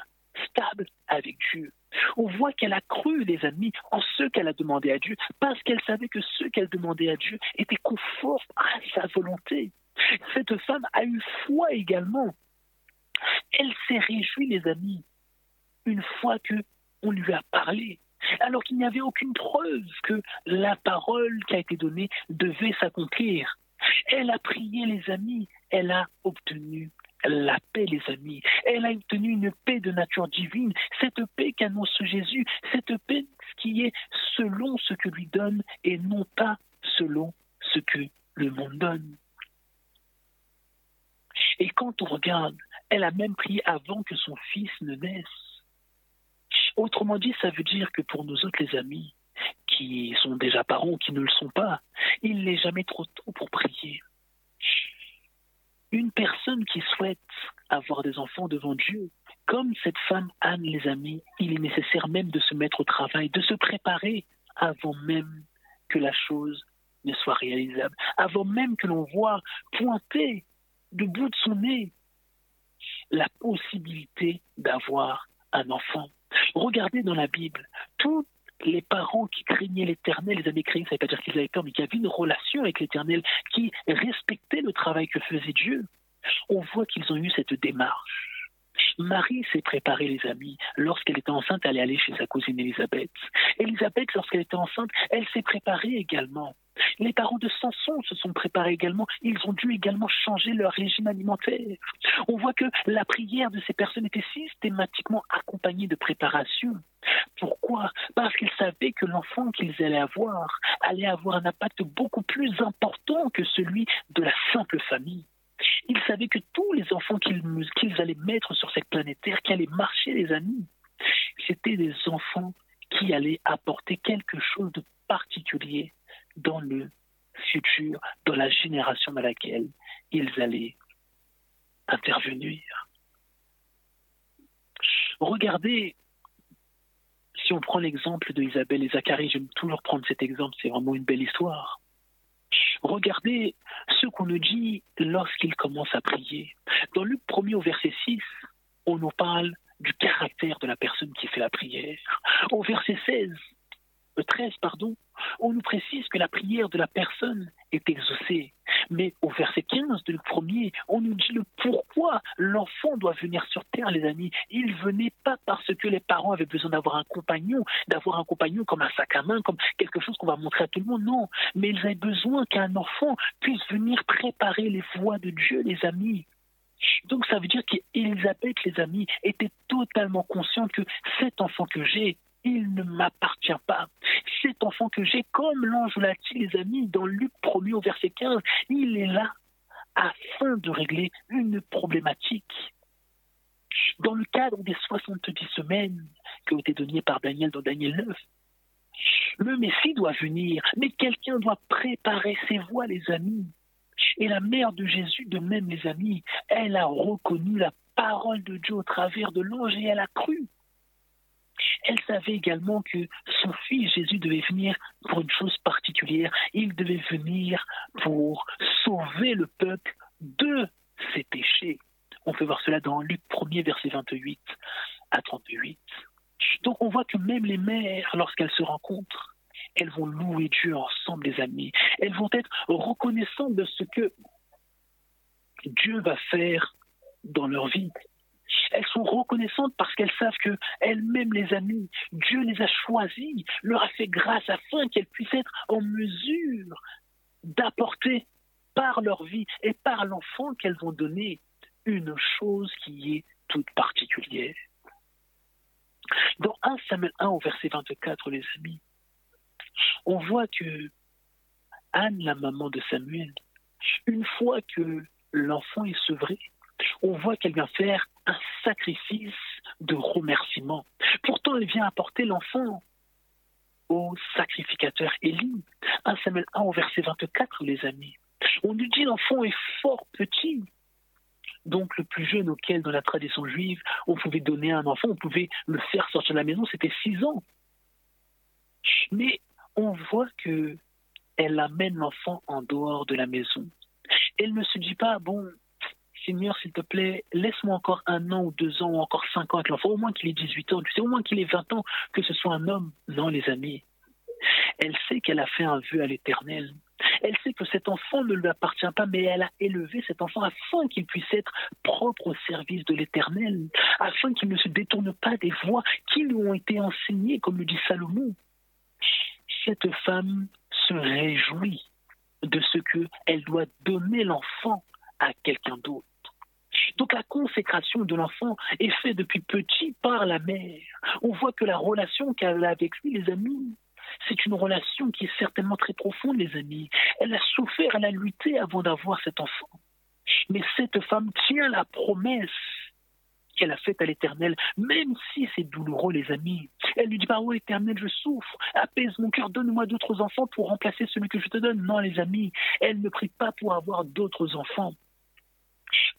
Speaker 1: stable avec Dieu. On voit qu'elle a cru, les amis, en ce qu'elle a demandé à Dieu, parce qu'elle savait que ce qu'elle demandait à Dieu était conforme à sa volonté. Cette femme a eu foi également. Elle s'est réjouie, les amis, une fois que on lui a parlé, alors qu'il n'y avait aucune preuve que la parole qui a été donnée devait s'accomplir. Elle a prié, les amis, elle a obtenu la paix, les amis. Elle a obtenu une paix de nature divine, cette paix qu'annonce Jésus, cette paix qui est selon ce que lui donne et non pas selon ce que le monde donne. Et quand on regarde, elle a même prié avant que son fils ne naisse. Autrement dit, ça veut dire que pour nous autres, les amis, qui sont déjà parents ou qui ne le sont pas, il n'est jamais trop tôt pour prier. Une personne qui souhaite avoir des enfants devant Dieu, comme cette femme Anne, les amis, il est nécessaire même de se mettre au travail, de se préparer avant même que la chose ne soit réalisable, avant même que l'on voit pointer du bout de son nez la possibilité d'avoir un enfant. Regardez dans la Bible, tous les parents qui craignaient l'éternel, les amis craignaient, ça ne veut pas dire qu'ils avaient peur, mais qui avaient une relation avec l'éternel, qui respectaient le travail que faisait Dieu, on voit qu'ils ont eu cette démarche. Marie s'est préparée, les amis. Lorsqu'elle était enceinte, elle est allée chez sa cousine Elisabeth. Elisabeth, lorsqu'elle était enceinte, elle s'est préparée également. Les parents de Samson se sont préparés également. Ils ont dû également changer leur régime alimentaire. On voit que la prière de ces personnes était systématiquement accompagnée de préparation. Pourquoi? Parce qu'ils savaient que l'enfant qu'ils allaient avoir allait avoir un impact beaucoup plus important que celui de la simple famille. Ils savaient que tous les enfants qu'ils allaient mettre sur cette planète Terre, qui allaient marcher les amis, c'était des enfants qui allaient apporter quelque chose de particulier dans le futur, dans la génération dans laquelle ils allaient intervenir. Regardez, si on prend l'exemple de Isabelle et Zacharie, j'aime toujours prendre cet exemple, c'est vraiment une belle histoire. Regardez ce qu'on nous dit lorsqu'ils commencent à prier. Dans Luc 1 au verset 6, on nous parle du caractère de la personne qui fait la prière. Au verset 16, 13, euh, pardon, on nous précise que la prière de la personne est exaucée. Mais au verset 15 de le premier, on nous dit le pourquoi l'enfant doit venir sur terre, les amis. Il venait pas parce que les parents avaient besoin d'avoir un compagnon, d'avoir un compagnon comme un sac à main, comme quelque chose qu'on va montrer à tout le monde. Non, mais ils avaient besoin qu'un enfant puisse venir préparer les voies de Dieu, les amis. Donc ça veut dire qu'Élisabeth, les amis, était totalement consciente que cet enfant que j'ai, il ne m'appartient pas. Cet enfant que j'ai, comme l'ange l'a dit, les amis, dans Luc 1 au verset 15, il est là afin de régler une problématique. Dans le cadre des 70 semaines qui ont été données par Daniel dans Daniel 9, le Messie doit venir, mais quelqu'un doit préparer ses voies, les amis. Et la mère de Jésus, de même, les amis, elle a reconnu la parole de Dieu au travers de l'ange et elle a cru. Elle savait également que son fils Jésus devait venir pour une chose particulière. Il devait venir pour sauver le peuple de ses péchés. On peut voir cela dans Luc 1er, verset 28 à 38. Donc on voit que même les mères, lorsqu'elles se rencontrent, elles vont louer Dieu ensemble, les amis. Elles vont être reconnaissantes de ce que Dieu va faire dans leur vie. Elles sont reconnaissantes parce qu'elles savent que elles-mêmes les amis, Dieu les a choisis, leur a fait grâce afin qu'elles puissent être en mesure d'apporter par leur vie et par l'enfant qu'elles ont donné une chose qui est toute particulière. Dans 1 Samuel 1 au verset 24, les amis, on voit que Anne, la maman de Samuel, une fois que l'enfant est sevré, on voit qu'elle vient faire un sacrifice de remerciement. Pourtant, elle vient apporter l'enfant au sacrificateur Élie. 1 Samuel 1 au verset 24, les amis. On nous dit l'enfant est fort petit. Donc le plus jeune auquel, dans la tradition juive, on pouvait donner un enfant, on pouvait le faire sortir de la maison, c'était 6 ans. Mais on voit que elle amène l'enfant en dehors de la maison. Elle ne se dit pas, bon, Seigneur, s'il te plaît, laisse-moi encore un an ou deux ans ou encore cinq ans avec l'enfant, au moins qu'il ait 18 ans, tu sais, au moins qu'il ait 20 ans, que ce soit un homme. Non, les amis. Elle sait qu'elle a fait un vœu à l'éternel. Elle sait que cet enfant ne lui appartient pas, mais elle a élevé cet enfant afin qu'il puisse être propre au service de l'éternel, afin qu'il ne se détourne pas des voies qui lui ont été enseignées, comme le dit Salomon. Cette femme se réjouit de ce qu'elle doit donner l'enfant à quelqu'un d'autre. Donc la consécration de l'enfant est faite depuis petit par la mère. On voit que la relation qu'elle a avec lui, les amis, c'est une relation qui est certainement très profonde, les amis. Elle a souffert, elle a lutté avant d'avoir cet enfant. Mais cette femme tient la promesse qu'elle a faite à l'Éternel, même si c'est douloureux, les amis. Elle lui dit pas, oh Éternel, je souffre, apaise mon cœur, donne-moi d'autres enfants pour remplacer celui que je te donne. Non, les amis, elle ne prie pas pour avoir d'autres enfants.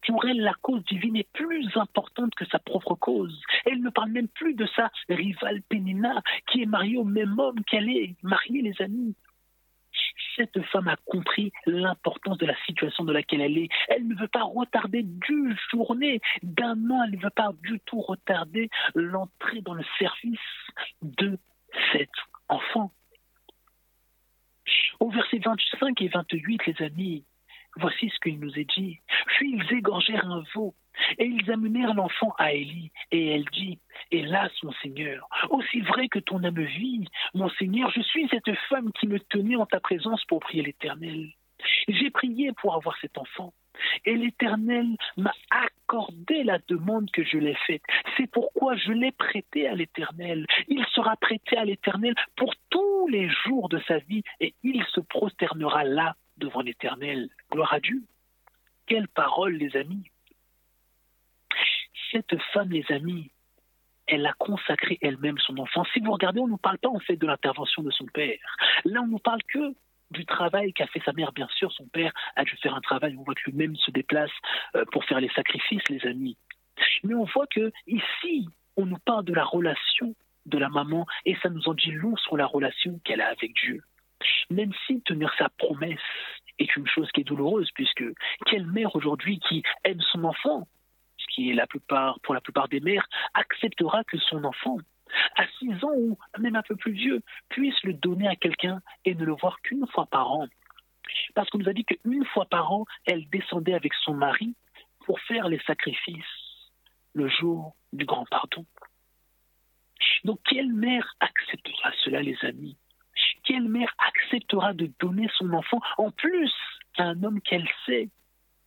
Speaker 1: Pour elle, la cause divine est plus importante que sa propre cause. Elle ne parle même plus de sa rivale Pénina, qui est mariée au même homme qu'elle est mariée, les amis. Cette femme a compris l'importance de la situation dans laquelle elle est. Elle ne veut pas retarder d'une journée, d'un an, elle ne veut pas du tout retarder l'entrée dans le service de cet enfant. Au verset 25 et 28, les amis, Voici ce qu'il nous est dit. Puis ils égorgèrent un veau, et ils amenèrent l'enfant à Élie, et elle dit, Hélas, mon Seigneur, aussi vrai que ton âme vit, mon Seigneur, je suis cette femme qui me tenait en ta présence pour prier l'Éternel. J'ai prié pour avoir cet enfant, et l'Éternel m'a accordé la demande que je l'ai faite. C'est pourquoi je l'ai prêté à l'Éternel. Il sera prêté à l'Éternel pour tous les jours de sa vie, et il se prosternera là devant l'Éternel. Gloire à Dieu. Quelle parole, les amis. Cette femme, les amis, elle a consacré elle-même son enfant. Si vous regardez, on ne nous parle pas en fait de l'intervention de son père. Là, on ne nous parle que du travail qu'a fait sa mère. Bien sûr, son père a dû faire un travail. On voit que lui-même se déplace euh, pour faire les sacrifices, les amis. Mais on voit que ici, on nous parle de la relation de la maman et ça nous en dit long sur la relation qu'elle a avec Dieu. Même si tenir sa promesse est une chose qui est douloureuse, puisque quelle mère aujourd'hui qui aime son enfant, ce qui est la plupart, pour la plupart des mères, acceptera que son enfant, à 6 ans ou même un peu plus vieux, puisse le donner à quelqu'un et ne le voir qu'une fois par an? Parce qu'on nous a dit qu'une fois par an, elle descendait avec son mari pour faire les sacrifices le jour du grand pardon. Donc quelle mère acceptera cela, les amis? Quelle mère acceptera de donner son enfant en plus à un homme qu'elle sait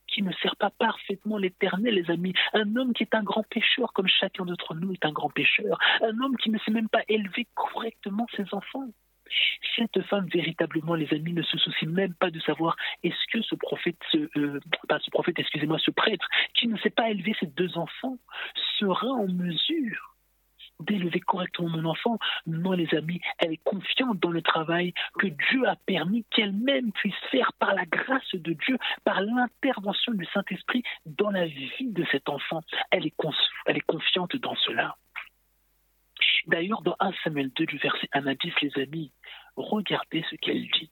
Speaker 1: qui ne sert pas parfaitement l'éternel, les amis. Un homme qui est un grand pécheur, comme chacun d'entre nous est un grand pécheur. Un homme qui ne sait même pas élever correctement ses enfants. Cette femme, véritablement, les amis, ne se soucie même pas de savoir est-ce que ce prophète, ce, euh, pas ce prophète, excusez-moi, ce prêtre, qui ne sait pas élever ses deux enfants, sera en mesure d'élever correctement mon enfant. Non, les amis, elle est confiante dans le travail que Dieu a permis qu'elle-même puisse faire par la grâce de Dieu, par l'intervention du Saint-Esprit dans la vie de cet enfant. Elle est, confiante dans cela. D'ailleurs, dans 1 Samuel 2, du verset 1 à 10, les amis, regardez ce qu'elle dit.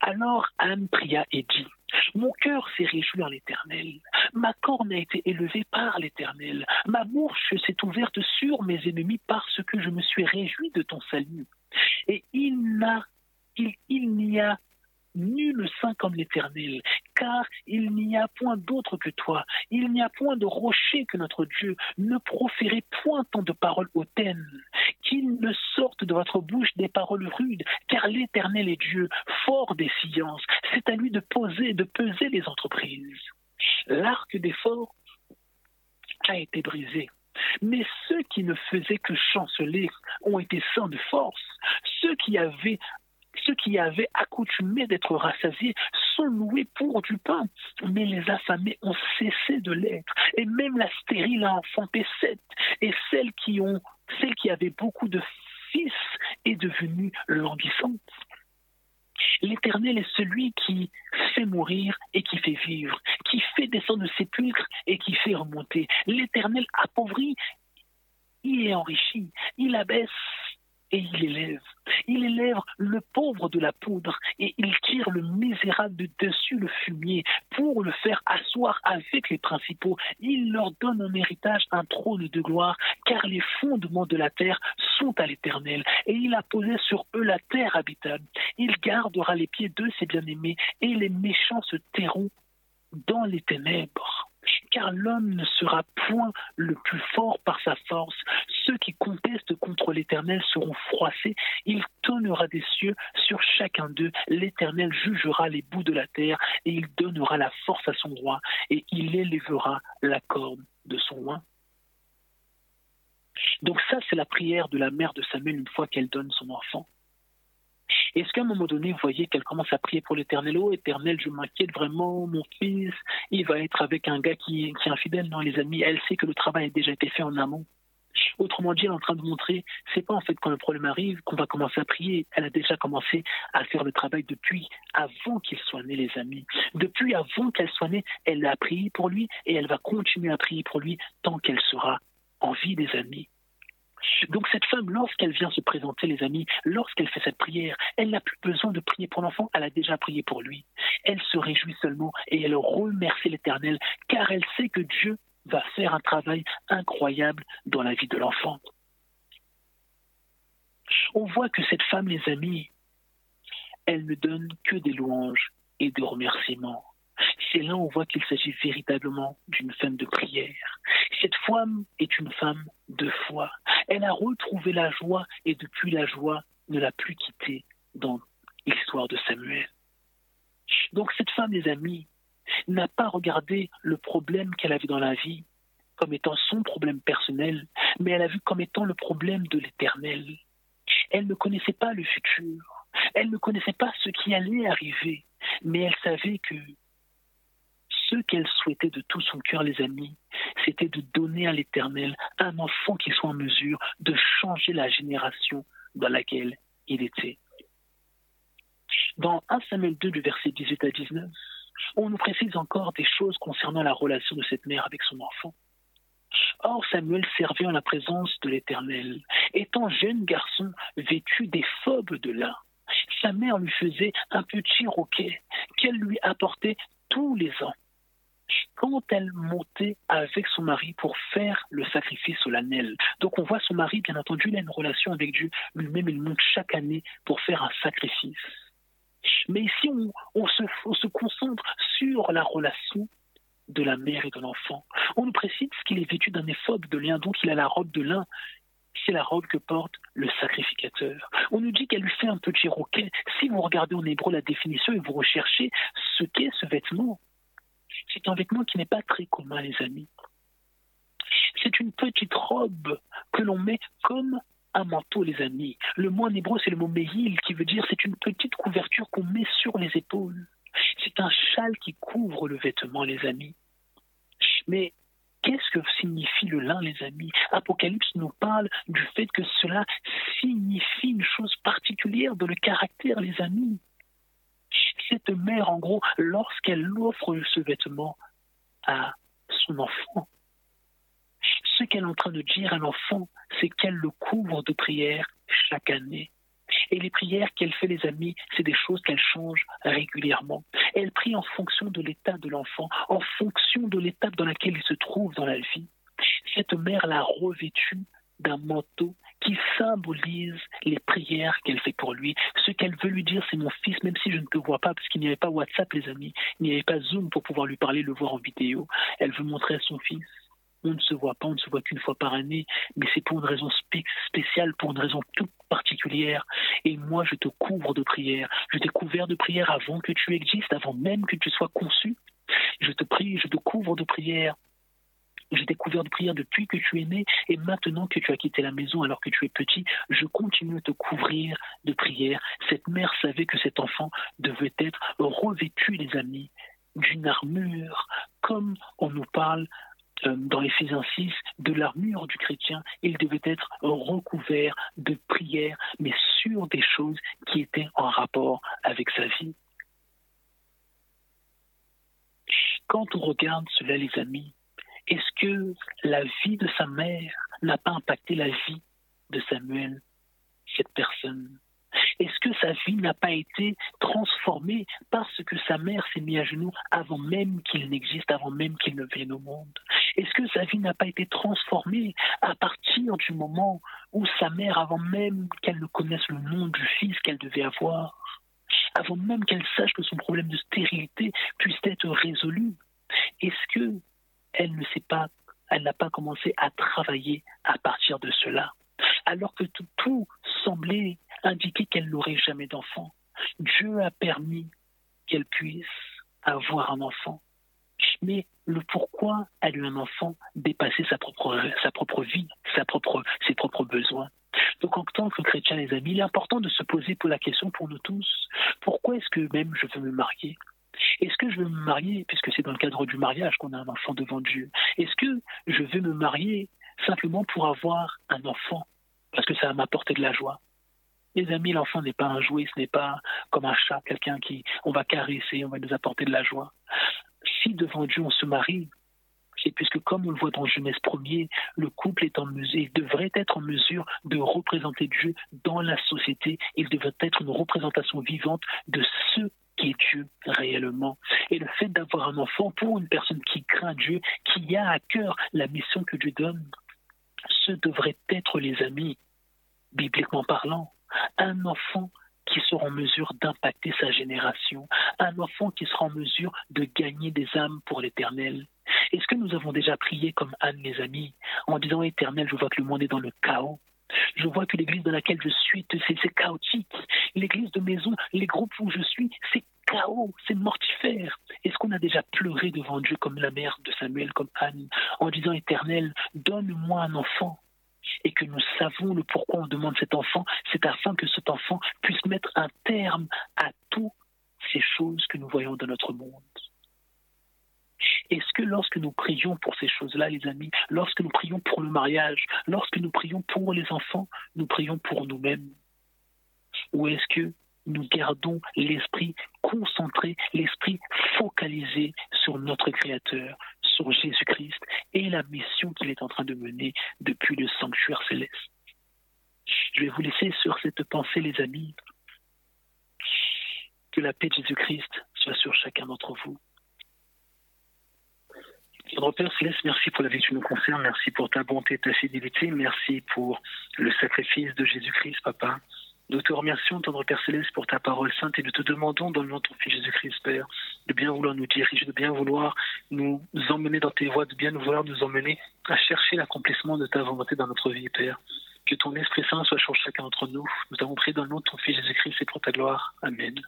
Speaker 1: Alors Anne pria et dit Mon cœur s'est réjoui en l'Éternel, ma corne a été élevée par l'Éternel, ma bouche s'est ouverte sur mes ennemis parce que je me suis réjoui de ton salut. Et il, n'a, il, il n'y a nul saint comme l'Éternel, car il n'y a point d'autre que toi, il n'y a point de rocher que notre Dieu, ne proférez point tant de paroles hautaines, qu'il ne sorte de votre bouche des paroles rudes, car l'Éternel est Dieu, fort des sciences, c'est à lui de poser, de peser les entreprises. L'arc des forts a été brisé. Mais ceux qui ne faisaient que chanceler ont été sans de force. Ceux qui avaient ceux qui avaient accoutumé d'être rassasiés sont loués pour du pain, mais les affamés ont cessé de l'être. Et même la stérile a enfanté sept, et celles qui ont, celle qui avait beaucoup de fils est devenue languissante. L'Éternel est celui qui fait mourir et qui fait vivre, qui fait descendre le sépulcre et qui fait remonter. L'Éternel appauvrit, il est enrichi, il abaisse et il élève. Il élève le pauvre de la poudre et il tire le misérable de dessus le fumier pour le faire asseoir avec les principaux. Il leur donne en héritage un trône de gloire car les fondements de la terre sont à l'éternel et il a posé sur eux la terre habitable. Il gardera les pieds de ses bien-aimés et les méchants se tairont dans les ténèbres car l'homme ne sera point le plus fort par sa force. Ceux qui contestent contre l'Éternel seront froissés. Il tonnera des cieux sur chacun d'eux. L'Éternel jugera les bouts de la terre et il donnera la force à son roi et il élèvera la corde de son roi. Donc ça, c'est la prière de la mère de Samuel une fois qu'elle donne son enfant. Est-ce qu'à un moment donné, vous voyez qu'elle commence à prier pour l'éternel? Oh, éternel, je m'inquiète vraiment, mon fils, il va être avec un gars qui, qui est infidèle. Non, les amis, elle sait que le travail a déjà été fait en amont. Autrement dit, elle est en train de montrer, c'est pas en fait quand le problème arrive qu'on va commencer à prier. Elle a déjà commencé à faire le travail depuis avant qu'il soit né, les amis. Depuis avant qu'elle soit née, elle a prié pour lui et elle va continuer à prier pour lui tant qu'elle sera en vie, des amis. Donc cette femme, lorsqu'elle vient se présenter, les amis, lorsqu'elle fait cette prière, elle n'a plus besoin de prier pour l'enfant, elle a déjà prié pour lui. Elle se réjouit seulement et elle remercie l'Éternel, car elle sait que Dieu va faire un travail incroyable dans la vie de l'enfant. On voit que cette femme, les amis, elle ne donne que des louanges et des remerciements. C'est là où on voit qu'il s'agit véritablement d'une femme de prière. Cette femme est une femme de foi. Elle a retrouvé la joie et depuis la joie ne l'a plus quittée dans l'histoire de Samuel. Donc cette femme, les amis, n'a pas regardé le problème qu'elle avait dans la vie comme étant son problème personnel, mais elle a vu comme étant le problème de l'éternel. Elle ne connaissait pas le futur, elle ne connaissait pas ce qui allait arriver, mais elle savait que ce qu'elle souhaitait de tout son cœur, les amis, c'était de donner à l'Éternel un enfant qui soit en mesure de changer la génération dans laquelle il était. Dans 1 Samuel 2, du verset 18 à 19, on nous précise encore des choses concernant la relation de cette mère avec son enfant. Or, Samuel servait en la présence de l'Éternel. Étant jeune garçon vêtu des phobes de lin, sa mère lui faisait un petit roquet qu'elle lui apportait tous les ans quand elle montait avec son mari pour faire le sacrifice solennel. Donc on voit son mari, bien entendu, il a une relation avec Dieu. Lui-même, il monte chaque année pour faire un sacrifice. Mais ici, on, se, concentre sur la relation de la mère et de l'enfant. On nous précise qu'il est vêtu d'un éphode de lin, donc il a la robe de lin. C'est la robe que porte le sacrificateur. On nous dit qu'elle lui fait un petit roquet. Si vous regardez en hébreu la définition et vous recherchez ce qu'est ce vêtement, c'est un vêtement qui n'est pas très commun, les amis. C'est une petite robe que l'on met comme un manteau, les amis. Le mot en hébreu, c'est le mot mehil, qui veut dire c'est une petite couverture qu'on met sur les épaules. C'est un châle qui couvre le vêtement, les amis. Mais qu'est-ce que signifie le lin, les amis? Apocalypse nous parle du fait que cela signifie une chose particulière dans le caractère, les amis cette mère, en gros, lorsqu'elle offre ce vêtement à son enfant, ce qu'elle est en train de dire à l'enfant, c'est qu'elle le couvre de prières chaque année. Et les prières qu'elle fait, les amis, c'est des choses qu'elle change régulièrement. Elle prie en fonction de l'état de l'enfant, en fonction de l'étape dans laquelle il se trouve dans la vie. Cette mère l'a revêtu d'un manteau qui symbolise les prières qu'elle fait pour lui. Ce qu'elle veut lui dire, c'est mon fils, même si je ne te vois pas, parce qu'il n'y avait pas WhatsApp, les amis, il n'y avait pas Zoom pour pouvoir lui parler, le voir en vidéo. Elle veut montrer à son fils. On ne se voit pas, on ne se voit qu'une fois par année, mais c'est pour une raison spéciale, pour une raison toute particulière. Et moi, je te couvre de prières. Je t'ai couvert de prières avant que tu existes, avant même que tu sois conçu. Je te prie, je te couvre de prières J'ai découvert de prière depuis que tu es né et maintenant que tu as quitté la maison alors que tu es petit, je continue à te couvrir de prière. Cette mère savait que cet enfant devait être revêtu, les amis, d'une armure, comme on nous parle euh, dans Éphésiens 6 de l'armure du chrétien. Il devait être recouvert de prière, mais sur des choses qui étaient en rapport avec sa vie. Quand on regarde cela, les amis, est-ce que la vie de sa mère n'a pas impacté la vie de Samuel, cette personne? Est-ce que sa vie n'a pas été transformée parce que sa mère s'est mise à genoux avant même qu'il n'existe, avant même qu'il ne vienne au monde? Est-ce que sa vie n'a pas été transformée à partir du moment où sa mère, avant même qu'elle ne connaisse le nom du fils qu'elle devait avoir, avant même qu'elle sache que son problème de stérilité puisse être résolu Est-ce que elle ne sait pas, elle n'a pas commencé à travailler à partir de cela, alors que tout, tout semblait indiquer qu'elle n'aurait jamais d'enfant. Dieu a permis qu'elle puisse avoir un enfant. Mais le pourquoi a eu un enfant dépassait sa propre, sa propre vie, sa propre, ses propres besoins. Donc en tant que chrétien, les amis, il est important de se poser pour la question pour nous tous, pourquoi est-ce que même je veux me marier? Est-ce que je veux me marier, puisque c'est dans le cadre du mariage qu'on a un enfant devant Dieu Est-ce que je veux me marier simplement pour avoir un enfant, parce que ça va m'apporter de la joie? Les amis, l'enfant n'est pas un jouet, ce n'est pas comme un chat, quelqu'un qui on va caresser, on va nous apporter de la joie. Si devant Dieu on se marie, c'est puisque comme on le voit dans Genèse 1er, le couple est en mesure, il devrait être en mesure de représenter Dieu dans la société, il devrait être une représentation vivante de ce qui est Dieu réellement. Et le fait d'avoir un enfant pour une personne qui craint Dieu, qui a à cœur la mission que Dieu donne, ce devrait être, les amis, bibliquement parlant, un enfant qui sera en mesure d'impacter sa génération, un enfant qui sera en mesure de gagner des âmes pour l'éternel. Est-ce que nous avons déjà prié comme Anne, mes amis, en disant Éternel, je vois que le monde est dans le chaos, je vois que l'église dans laquelle je suis, c'est chaotique. L'église de maison, les groupes où je suis, c'est chaos, c'est mortifère. Est-ce qu'on a déjà pleuré devant Dieu comme la mère de Samuel, comme Anne, en disant Éternel, donne-moi un enfant? Et que nous savons le pourquoi on demande cet enfant, c'est afin que cet enfant puisse mettre un terme à toutes ces choses que nous voyons dans notre monde. Est-ce que lorsque nous prions pour ces choses-là, les amis, lorsque nous prions pour le mariage, lorsque nous prions pour les enfants, nous prions pour nous-mêmes? Ou est-ce que nous gardons l'esprit concentré, l'esprit focalisé sur notre Créateur, sur Jésus-Christ et la mission qu'il est en train de mener depuis le sanctuaire céleste? Je vais vous laisser sur cette pensée, les amis. Que la paix de Jésus-Christ soit sur chacun d'entre vous. Notre Père Céleste, merci pour la vie que tu nous concernes, merci pour ta bonté ta fidélité, merci pour le sacrifice de Jésus-Christ, Papa. Nous te remercions, tendre Père Céleste, pour ta parole sainte et nous te demandons, dans le nom de ton Fils Jésus-Christ, Père, de bien vouloir nous diriger, de bien vouloir nous emmener dans tes voies, de bien vouloir nous emmener à chercher l'accomplissement de ta volonté dans notre vie, Père. Que ton Esprit Saint soit sur chacun d'entre nous. Nous avons pris dans le nom de ton Fils Jésus-Christ et pour ta gloire. Amen.